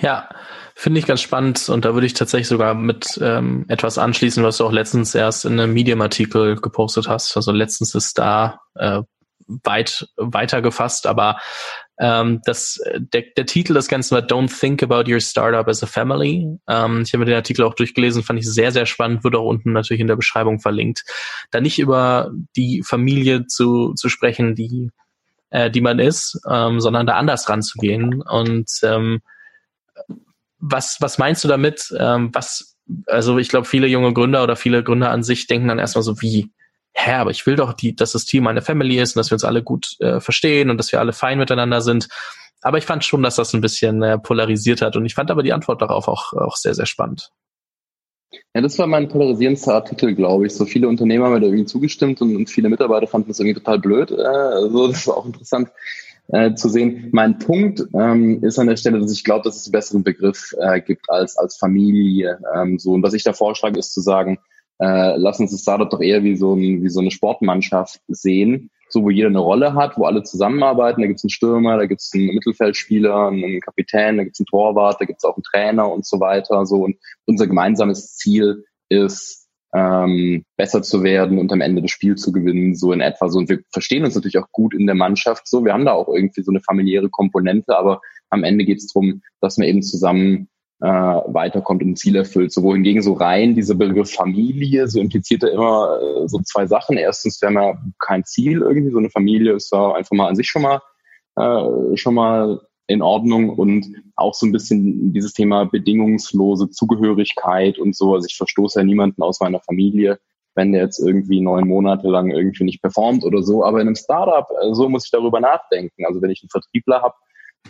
Ja, finde ich ganz spannend und da würde ich tatsächlich sogar mit ähm, etwas anschließen, was du auch letztens erst in einem Medium-Artikel gepostet hast. Also letztens ist da äh, weit weiter gefasst, aber ähm, das, der, der Titel des Ganzen war Don't Think About Your Startup as a Family. Ähm, ich habe mir den Artikel auch durchgelesen, fand ich sehr, sehr spannend, wird auch unten natürlich in der Beschreibung verlinkt. Da nicht über die Familie zu, zu sprechen, die, äh, die man ist, ähm, sondern da anders ranzugehen. Und ähm, was, was meinst du damit? Ähm, was, also ich glaube, viele junge Gründer oder viele Gründer an sich denken dann erstmal so, wie, hä, aber ich will doch, die, dass das Team eine Family ist und dass wir uns alle gut äh, verstehen und dass wir alle fein miteinander sind. Aber ich fand schon, dass das ein bisschen äh, polarisiert hat und ich fand aber die Antwort darauf auch, auch sehr, sehr spannend. Ja, das war mein polarisierendster Artikel, glaube ich. So viele Unternehmer haben mir da irgendwie zugestimmt und, und viele Mitarbeiter fanden das irgendwie total blöd. Äh, also das war auch interessant äh, zu sehen. Mein Punkt ähm, ist an der Stelle, dass ich glaube, dass es einen besseren Begriff äh, gibt als als Familie. Ähm, so und was ich da vorschlage, ist zu sagen, äh, lass uns das Startup doch eher wie so, ein, wie so eine Sportmannschaft sehen, so wo jeder eine Rolle hat, wo alle zusammenarbeiten. Da gibt es einen Stürmer, da gibt es einen Mittelfeldspieler, einen Kapitän, da gibt es einen Torwart, da gibt es auch einen Trainer und so weiter. So und unser gemeinsames Ziel ist ähm, besser zu werden und am Ende das Spiel zu gewinnen, so in etwa so. Und wir verstehen uns natürlich auch gut in der Mannschaft so. Wir haben da auch irgendwie so eine familiäre Komponente, aber am Ende geht es darum, dass wir eben zusammen äh, weiterkommt und ein Ziel erfüllt. So wohingegen so rein dieser Begriff Familie, so impliziert er immer äh, so zwei Sachen. Erstens, wir haben ja kein Ziel irgendwie, so eine Familie ist ja einfach mal an sich schon mal äh, schon mal in Ordnung und auch so ein bisschen dieses Thema bedingungslose Zugehörigkeit und so. Also ich verstoße ja niemanden aus meiner Familie, wenn der jetzt irgendwie neun Monate lang irgendwie nicht performt oder so. Aber in einem Startup, äh, so muss ich darüber nachdenken. Also wenn ich einen Vertriebler habe,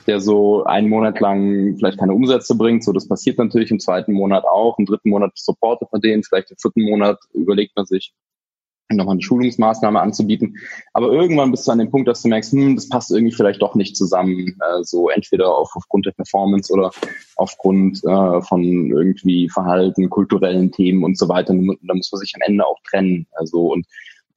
der so einen Monat lang vielleicht keine Umsätze bringt. So, das passiert natürlich im zweiten Monat auch. Im dritten Monat supportet man den. Vielleicht im vierten Monat überlegt man sich, nochmal eine Schulungsmaßnahme anzubieten. Aber irgendwann bist du an dem Punkt, dass du merkst, hm, das passt irgendwie vielleicht doch nicht zusammen. Äh, so entweder auf, aufgrund der Performance oder aufgrund äh, von irgendwie Verhalten, kulturellen Themen und so weiter. Da muss man sich am Ende auch trennen. Also und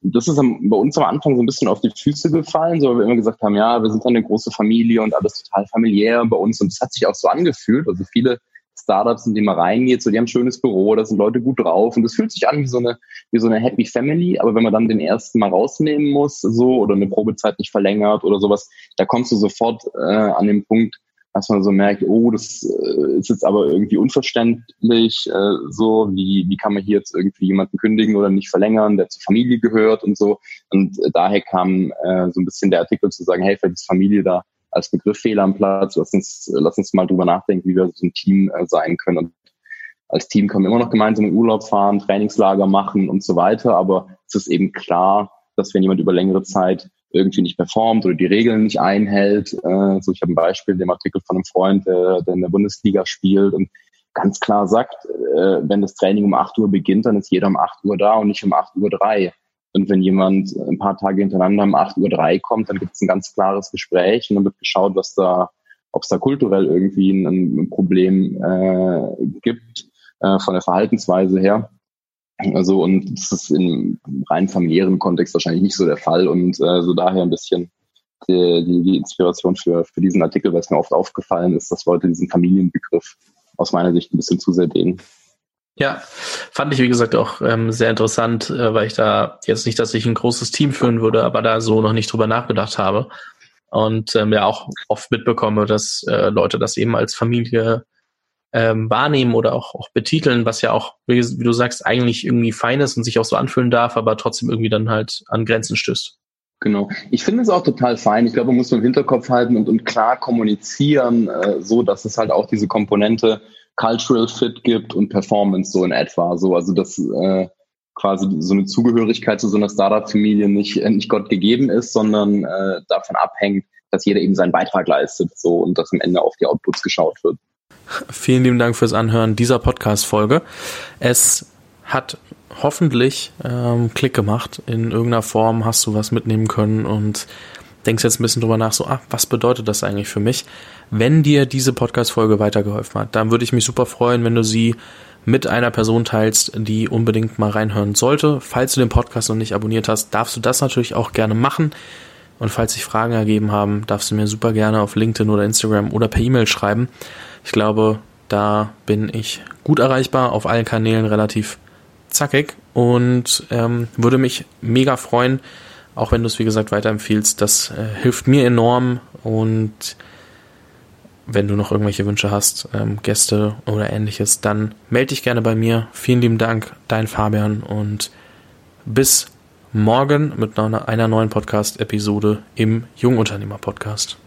das ist bei uns am Anfang so ein bisschen auf die Füße gefallen, so weil wir immer gesagt haben, ja, wir sind eine große Familie und alles total familiär bei uns und es hat sich auch so angefühlt. Also viele Startups, in die man reingeht, so die haben ein schönes Büro, da sind Leute gut drauf und das fühlt sich an wie so eine wie so eine Happy Family, aber wenn man dann den ersten mal rausnehmen muss, so oder eine Probezeit nicht verlängert oder sowas, da kommst du sofort äh, an den Punkt, dass man so merkt, oh, das äh, ist jetzt aber irgendwie unverständlich, äh, so, wie, wie kann man hier jetzt irgendwie jemanden kündigen oder nicht verlängern, der zur Familie gehört und so. Und äh, daher kam äh, so ein bisschen der Artikel zu sagen, hey, vielleicht ist Familie da als Begriff Fehler am Platz, lass uns, lass uns mal drüber nachdenken, wie wir so ein Team äh, sein können. Und als Team können wir immer noch gemeinsam in Urlaub fahren, Trainingslager machen und so weiter, aber es ist eben klar, dass wenn jemand über längere Zeit irgendwie nicht performt oder die Regeln nicht einhält. Äh, so, ich habe ein Beispiel in dem Artikel von einem Freund, der, der in der Bundesliga spielt und ganz klar sagt, äh, wenn das Training um 8 Uhr beginnt, dann ist jeder um 8 Uhr da und nicht um 8 Uhr 3. Und wenn jemand ein paar Tage hintereinander um 8 Uhr 3 kommt, dann gibt es ein ganz klares Gespräch und dann wird geschaut, was da, ob es da kulturell irgendwie ein, ein Problem äh, gibt äh, von der Verhaltensweise her. Also und das ist im rein familiären Kontext wahrscheinlich nicht so der Fall und äh, so daher ein bisschen die, die, die Inspiration für, für diesen Artikel, weil es mir oft aufgefallen ist, dass Leute diesen Familienbegriff aus meiner Sicht ein bisschen zu sehr dehnen. Ja, fand ich wie gesagt auch ähm, sehr interessant, äh, weil ich da jetzt nicht, dass ich ein großes Team führen würde, aber da so noch nicht drüber nachgedacht habe und ähm, ja auch oft mitbekomme, dass äh, Leute das eben als Familie ähm, wahrnehmen oder auch, auch betiteln, was ja auch, wie, wie, du sagst, eigentlich irgendwie fein ist und sich auch so anfühlen darf, aber trotzdem irgendwie dann halt an Grenzen stößt. Genau. Ich finde es auch total fein. Ich glaube, man muss so im Hinterkopf halten und, und klar kommunizieren, äh, so dass es halt auch diese Komponente Cultural Fit gibt und Performance so in etwa. So, also dass äh, quasi so eine Zugehörigkeit zu so einer Startup-Familie nicht, äh, nicht Gott gegeben ist, sondern äh, davon abhängt, dass jeder eben seinen Beitrag leistet so und dass am Ende auf die Outputs geschaut wird. Vielen lieben Dank fürs Anhören dieser Podcast-Folge. Es hat hoffentlich ähm, Klick gemacht. In irgendeiner Form hast du was mitnehmen können und denkst jetzt ein bisschen drüber nach, so, ah, was bedeutet das eigentlich für mich? Wenn dir diese Podcast-Folge weitergeholfen hat, dann würde ich mich super freuen, wenn du sie mit einer Person teilst, die unbedingt mal reinhören sollte. Falls du den Podcast noch nicht abonniert hast, darfst du das natürlich auch gerne machen. Und falls sich Fragen ergeben haben, darfst du mir super gerne auf LinkedIn oder Instagram oder per E-Mail schreiben. Ich glaube, da bin ich gut erreichbar, auf allen Kanälen relativ zackig und ähm, würde mich mega freuen, auch wenn du es wie gesagt weiterempfiehlst. Das äh, hilft mir enorm und wenn du noch irgendwelche Wünsche hast, ähm, Gäste oder ähnliches, dann melde dich gerne bei mir. Vielen lieben Dank, dein Fabian und bis morgen mit einer neuen Podcast-Episode im Jungunternehmer-Podcast.